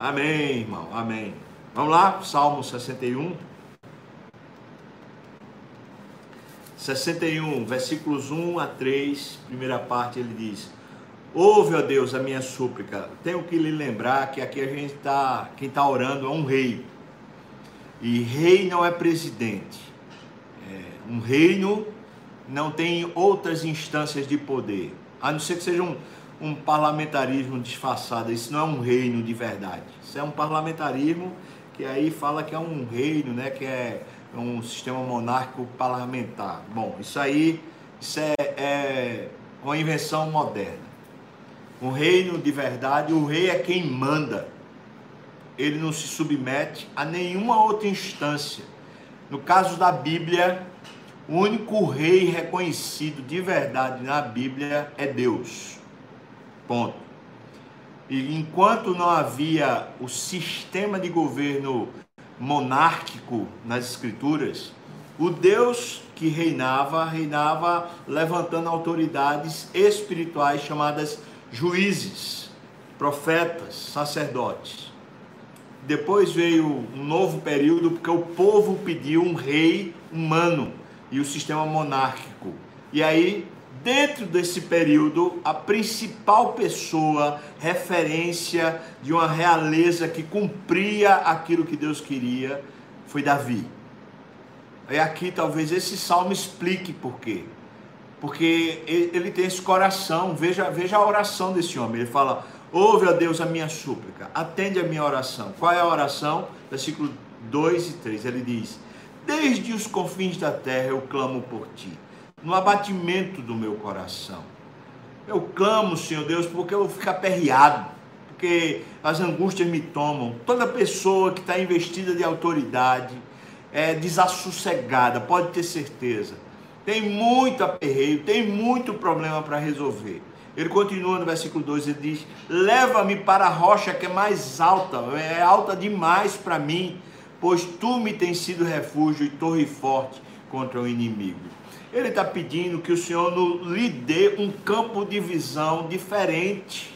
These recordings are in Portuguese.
Amém, irmão. Amém. Vamos lá, Salmo 61. 61, versículos 1 a 3, primeira parte, ele diz: Ouve, ó Deus, a minha súplica. Tenho que lhe lembrar que aqui a gente está, quem está orando é um rei. E rei não é presidente. É, um reino não tem outras instâncias de poder, a não ser que seja um, um parlamentarismo disfarçado. Isso não é um reino de verdade. Isso é um parlamentarismo que aí fala que é um reino, né? Que é um sistema monárquico parlamentar. Bom, isso aí isso é, é uma invenção moderna. Um reino de verdade, o rei é quem manda. Ele não se submete a nenhuma outra instância. No caso da Bíblia, o único rei reconhecido de verdade na Bíblia é Deus. Ponto. E enquanto não havia o sistema de governo monárquico nas escrituras, o Deus que reinava, reinava levantando autoridades espirituais chamadas juízes, profetas, sacerdotes. Depois veio um novo período porque o povo pediu um rei humano e o sistema monárquico. E aí, dentro desse período, a principal pessoa, referência de uma realeza que cumpria aquilo que Deus queria, foi Davi. E aqui talvez esse salmo explique por quê. Porque ele tem esse coração, veja, veja a oração desse homem. Ele fala: Ouve a Deus a minha súplica, atende a minha oração. Qual é a oração? Versículo 2 e 3. Ele diz: Desde os confins da terra eu clamo por ti, no abatimento do meu coração. Eu clamo, Senhor Deus, porque eu vou ficar aperreado, porque as angústias me tomam. Toda pessoa que está investida de autoridade é desassossegada, pode ter certeza. Tem muito aperreio, tem muito problema para resolver. Ele continua no versículo 2, ele diz: Leva-me para a rocha que é mais alta, é alta demais para mim pois tu me tens sido refúgio e torre forte contra o inimigo. Ele está pedindo que o Senhor lhe dê um campo de visão diferente,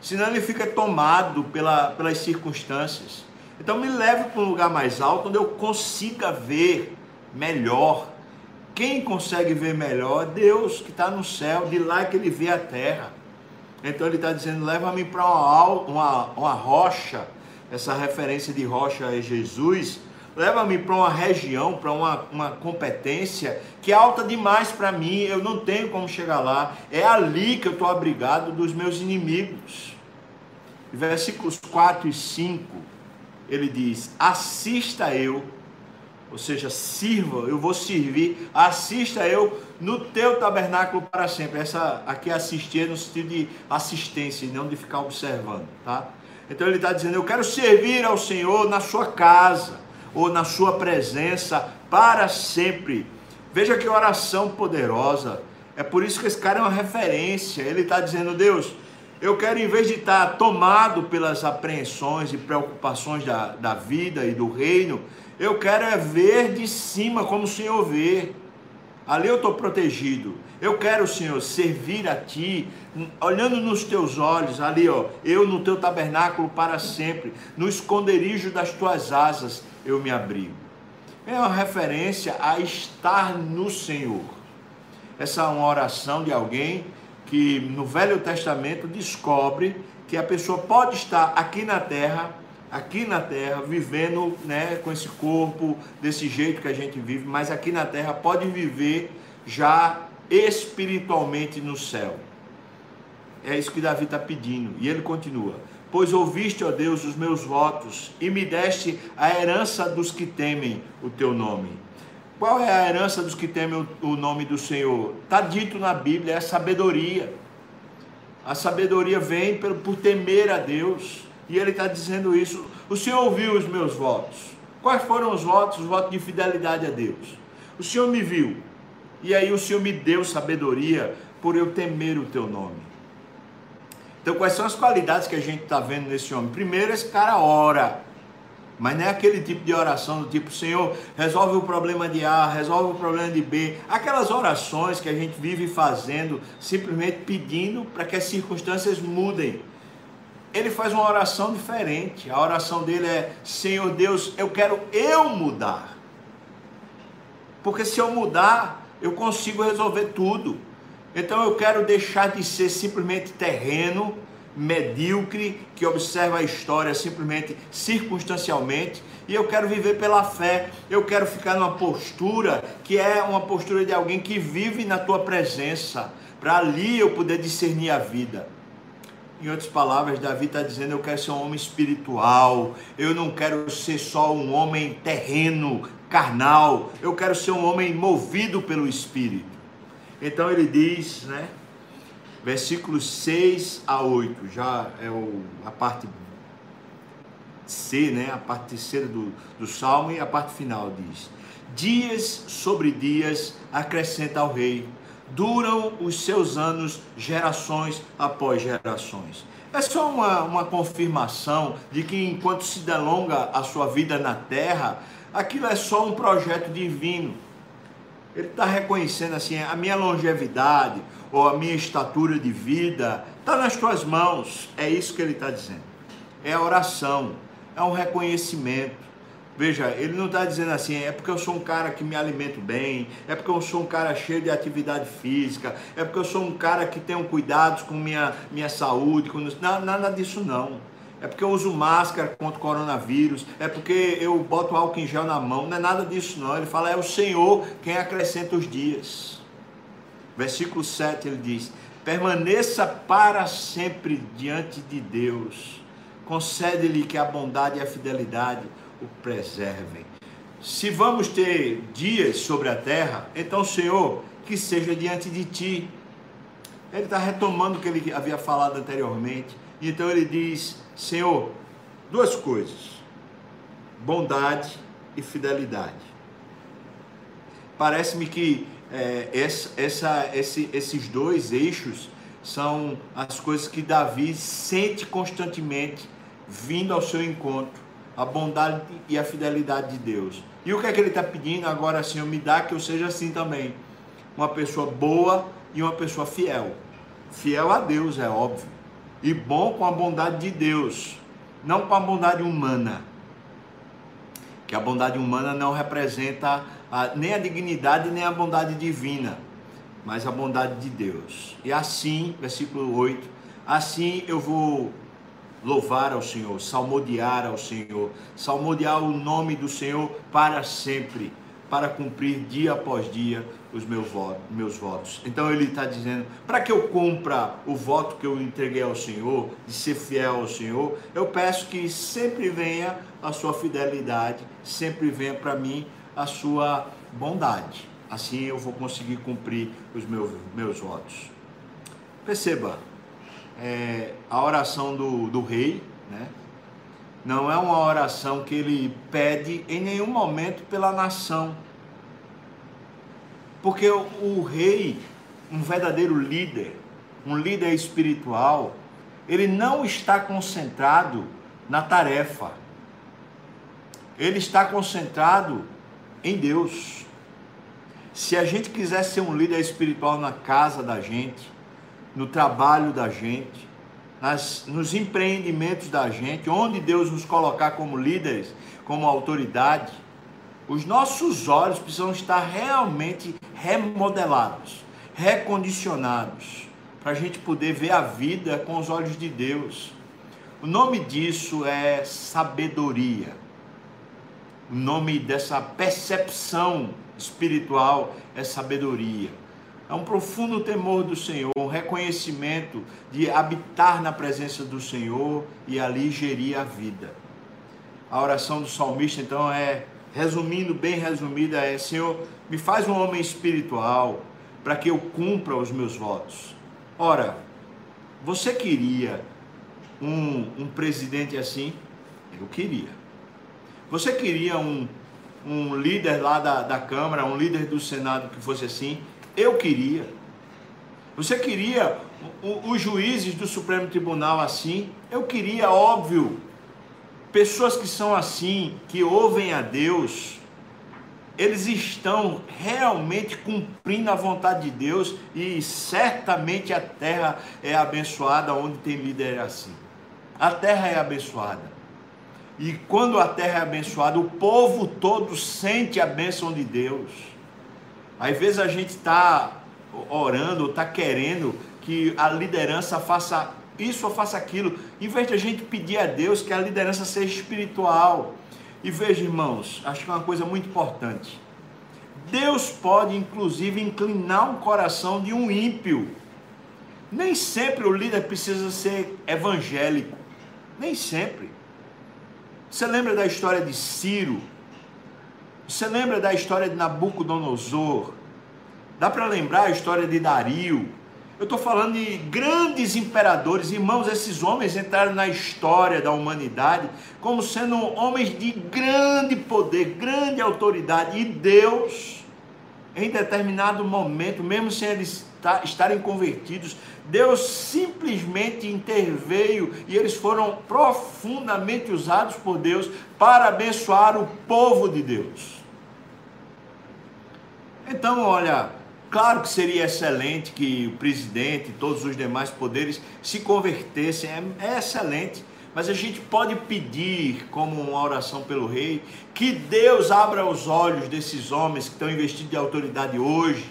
senão ele fica tomado pela, pelas circunstâncias. Então me leve para um lugar mais alto, onde eu consiga ver melhor. Quem consegue ver melhor é Deus que está no céu, de lá que ele vê a terra. Então ele está dizendo: leva-me para uma, uma, uma rocha essa referência de rocha é Jesus, leva-me para uma região, para uma, uma competência que é alta demais para mim, eu não tenho como chegar lá. É ali que eu estou abrigado dos meus inimigos. Versículos 4 e 5, ele diz: Assista eu, ou seja, sirva, eu vou servir, assista eu no teu tabernáculo para sempre. Essa aqui é assistir no sentido de assistência, e não de ficar observando, tá? Então ele está dizendo: Eu quero servir ao Senhor na sua casa ou na sua presença para sempre. Veja que oração poderosa. É por isso que esse cara é uma referência. Ele está dizendo: Deus, eu quero, em vez de estar tomado pelas apreensões e preocupações da, da vida e do reino, eu quero é ver de cima como o Senhor vê. Ali eu estou protegido. Eu quero, Senhor, servir a Ti, olhando nos Teus olhos, ali, ó, eu no Teu tabernáculo para sempre, no esconderijo das Tuas asas eu me abrigo. É uma referência a estar no Senhor. Essa é uma oração de alguém que no Velho Testamento descobre que a pessoa pode estar aqui na terra, aqui na terra, vivendo né, com esse corpo, desse jeito que a gente vive, mas aqui na terra pode viver já espiritualmente no céu. É isso que Davi está pedindo. E ele continua: Pois ouviste, ó Deus, os meus votos e me deste a herança dos que temem o teu nome. Qual é a herança dos que temem o nome do Senhor? Está dito na Bíblia, é sabedoria. A sabedoria vem por temer a Deus. E ele está dizendo isso. O Senhor ouviu os meus votos. Quais foram os votos? Os votos de fidelidade a Deus. O Senhor me viu. E aí o Senhor me deu sabedoria por eu temer o teu nome. Então, quais são as qualidades que a gente está vendo nesse homem? Primeiro, esse cara ora. Mas não é aquele tipo de oração do tipo, Senhor, resolve o problema de A, resolve o problema de B. Aquelas orações que a gente vive fazendo, simplesmente pedindo para que as circunstâncias mudem. Ele faz uma oração diferente. A oração dele é: Senhor Deus, eu quero eu mudar. Porque se eu mudar, eu consigo resolver tudo. Então eu quero deixar de ser simplesmente terreno, medíocre, que observa a história simplesmente circunstancialmente, e eu quero viver pela fé. Eu quero ficar numa postura que é uma postura de alguém que vive na tua presença, para ali eu poder discernir a vida. Em outras palavras, Davi está dizendo: Eu quero ser um homem espiritual, eu não quero ser só um homem terreno, carnal, eu quero ser um homem movido pelo Espírito. Então ele diz, né? Versículos 6 a 8, já é o, a parte C, né? A parte terceira do, do salmo e a parte final diz: Dias sobre dias acrescenta ao rei duram os seus anos gerações após gerações. É só uma, uma confirmação de que enquanto se delonga a sua vida na terra, aquilo é só um projeto divino. Ele está reconhecendo assim, a minha longevidade ou a minha estatura de vida está nas tuas mãos. É isso que ele está dizendo. É a oração, é um reconhecimento. Veja, ele não está dizendo assim, é porque eu sou um cara que me alimento bem, é porque eu sou um cara cheio de atividade física, é porque eu sou um cara que tenho cuidados com minha, minha saúde, com... Não, nada disso não. É porque eu uso máscara contra o coronavírus, é porque eu boto álcool em gel na mão, não é nada disso não. Ele fala, é o Senhor quem acrescenta os dias. Versículo 7 ele diz: permaneça para sempre diante de Deus, concede-lhe que a bondade e a fidelidade o preservem. Se vamos ter dias sobre a terra, então, Senhor, que seja diante de ti. Ele está retomando o que ele havia falado anteriormente. Então ele diz: Senhor, duas coisas: bondade e fidelidade. Parece-me que é, essa, essa, esse, esses dois eixos são as coisas que Davi sente constantemente vindo ao seu encontro a bondade e a fidelidade de Deus. E o que é que ele está pedindo agora, Senhor, me dá que eu seja assim também. Uma pessoa boa e uma pessoa fiel. Fiel a Deus, é óbvio. E bom com a bondade de Deus, não com a bondade humana. Que a bondade humana não representa a, nem a dignidade nem a bondade divina, mas a bondade de Deus. E assim, versículo 8, assim eu vou louvar ao Senhor, salmodiar ao Senhor, salmodiar o nome do Senhor para sempre, para cumprir dia após dia os meus votos. Meus votos. Então ele está dizendo: para que eu cumpra o voto que eu entreguei ao Senhor, de ser fiel ao Senhor, eu peço que sempre venha a sua fidelidade, sempre venha para mim a sua bondade. Assim eu vou conseguir cumprir os meus, meus votos. Perceba, é, a oração do, do rei, né? não é uma oração que ele pede em nenhum momento pela nação. Porque o, o rei, um verdadeiro líder, um líder espiritual, ele não está concentrado na tarefa. Ele está concentrado em Deus. Se a gente quiser ser um líder espiritual na casa da gente, no trabalho da gente, nas, nos empreendimentos da gente, onde Deus nos colocar como líderes, como autoridade, os nossos olhos precisam estar realmente remodelados, recondicionados, para a gente poder ver a vida com os olhos de Deus. O nome disso é sabedoria. O nome dessa percepção espiritual é sabedoria. É um profundo temor do Senhor, um reconhecimento de habitar na presença do Senhor e ali gerir a vida. A oração do salmista, então, é, resumindo, bem resumida, é: Senhor, me faz um homem espiritual para que eu cumpra os meus votos. Ora, você queria um, um presidente assim? Eu queria. Você queria um, um líder lá da, da Câmara, um líder do Senado que fosse assim? Eu queria. Você queria os juízes do Supremo Tribunal assim? Eu queria, óbvio. Pessoas que são assim, que ouvem a Deus, eles estão realmente cumprindo a vontade de Deus e certamente a terra é abençoada onde tem líder assim. A terra é abençoada. E quando a terra é abençoada, o povo todo sente a bênção de Deus. Às vezes a gente está orando, está querendo que a liderança faça isso ou faça aquilo, em vez de a gente pedir a Deus que a liderança seja espiritual. E veja, irmãos, acho que é uma coisa muito importante. Deus pode, inclusive, inclinar o coração de um ímpio. Nem sempre o líder precisa ser evangélico. Nem sempre. Você lembra da história de Ciro? Você lembra da história de Nabucodonosor? Dá para lembrar a história de Dario? Eu estou falando de grandes imperadores, irmãos, esses homens entraram na história da humanidade como sendo homens de grande poder, grande autoridade, e Deus, em determinado momento, mesmo sem eles estarem convertidos, Deus simplesmente interveio e eles foram profundamente usados por Deus para abençoar o povo de Deus. Então, olha, Claro que seria excelente que o presidente e todos os demais poderes se convertessem, é, é, excelente, mas a gente pode pedir, como uma oração pelo rei, que Deus abra os olhos desses homens que estão investidos de autoridade hoje,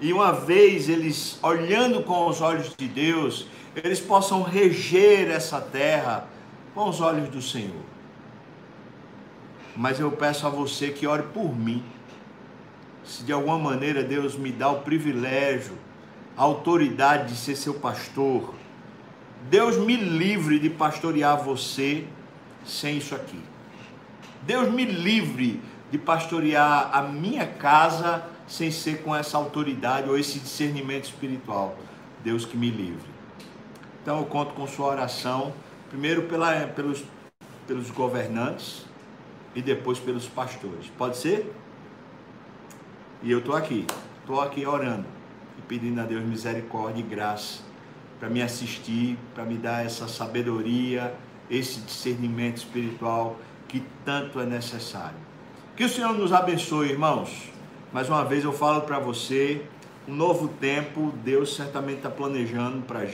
e uma vez eles olhando com os olhos de Deus, eles possam reger essa terra com os olhos do Senhor. Mas eu peço a você que ore por mim se de alguma maneira Deus me dá o privilégio, a autoridade de ser seu pastor, Deus me livre de pastorear você sem isso aqui. Deus me livre de pastorear a minha casa sem ser com essa autoridade ou esse discernimento espiritual. Deus que me livre. Então eu conto com sua oração, primeiro pela, pelos, pelos governantes e depois pelos pastores. Pode ser? E eu estou aqui, estou aqui orando e pedindo a Deus misericórdia e graça para me assistir, para me dar essa sabedoria, esse discernimento espiritual que tanto é necessário. Que o Senhor nos abençoe, irmãos. Mais uma vez eu falo para você, um novo tempo, Deus certamente está planejando para a gente.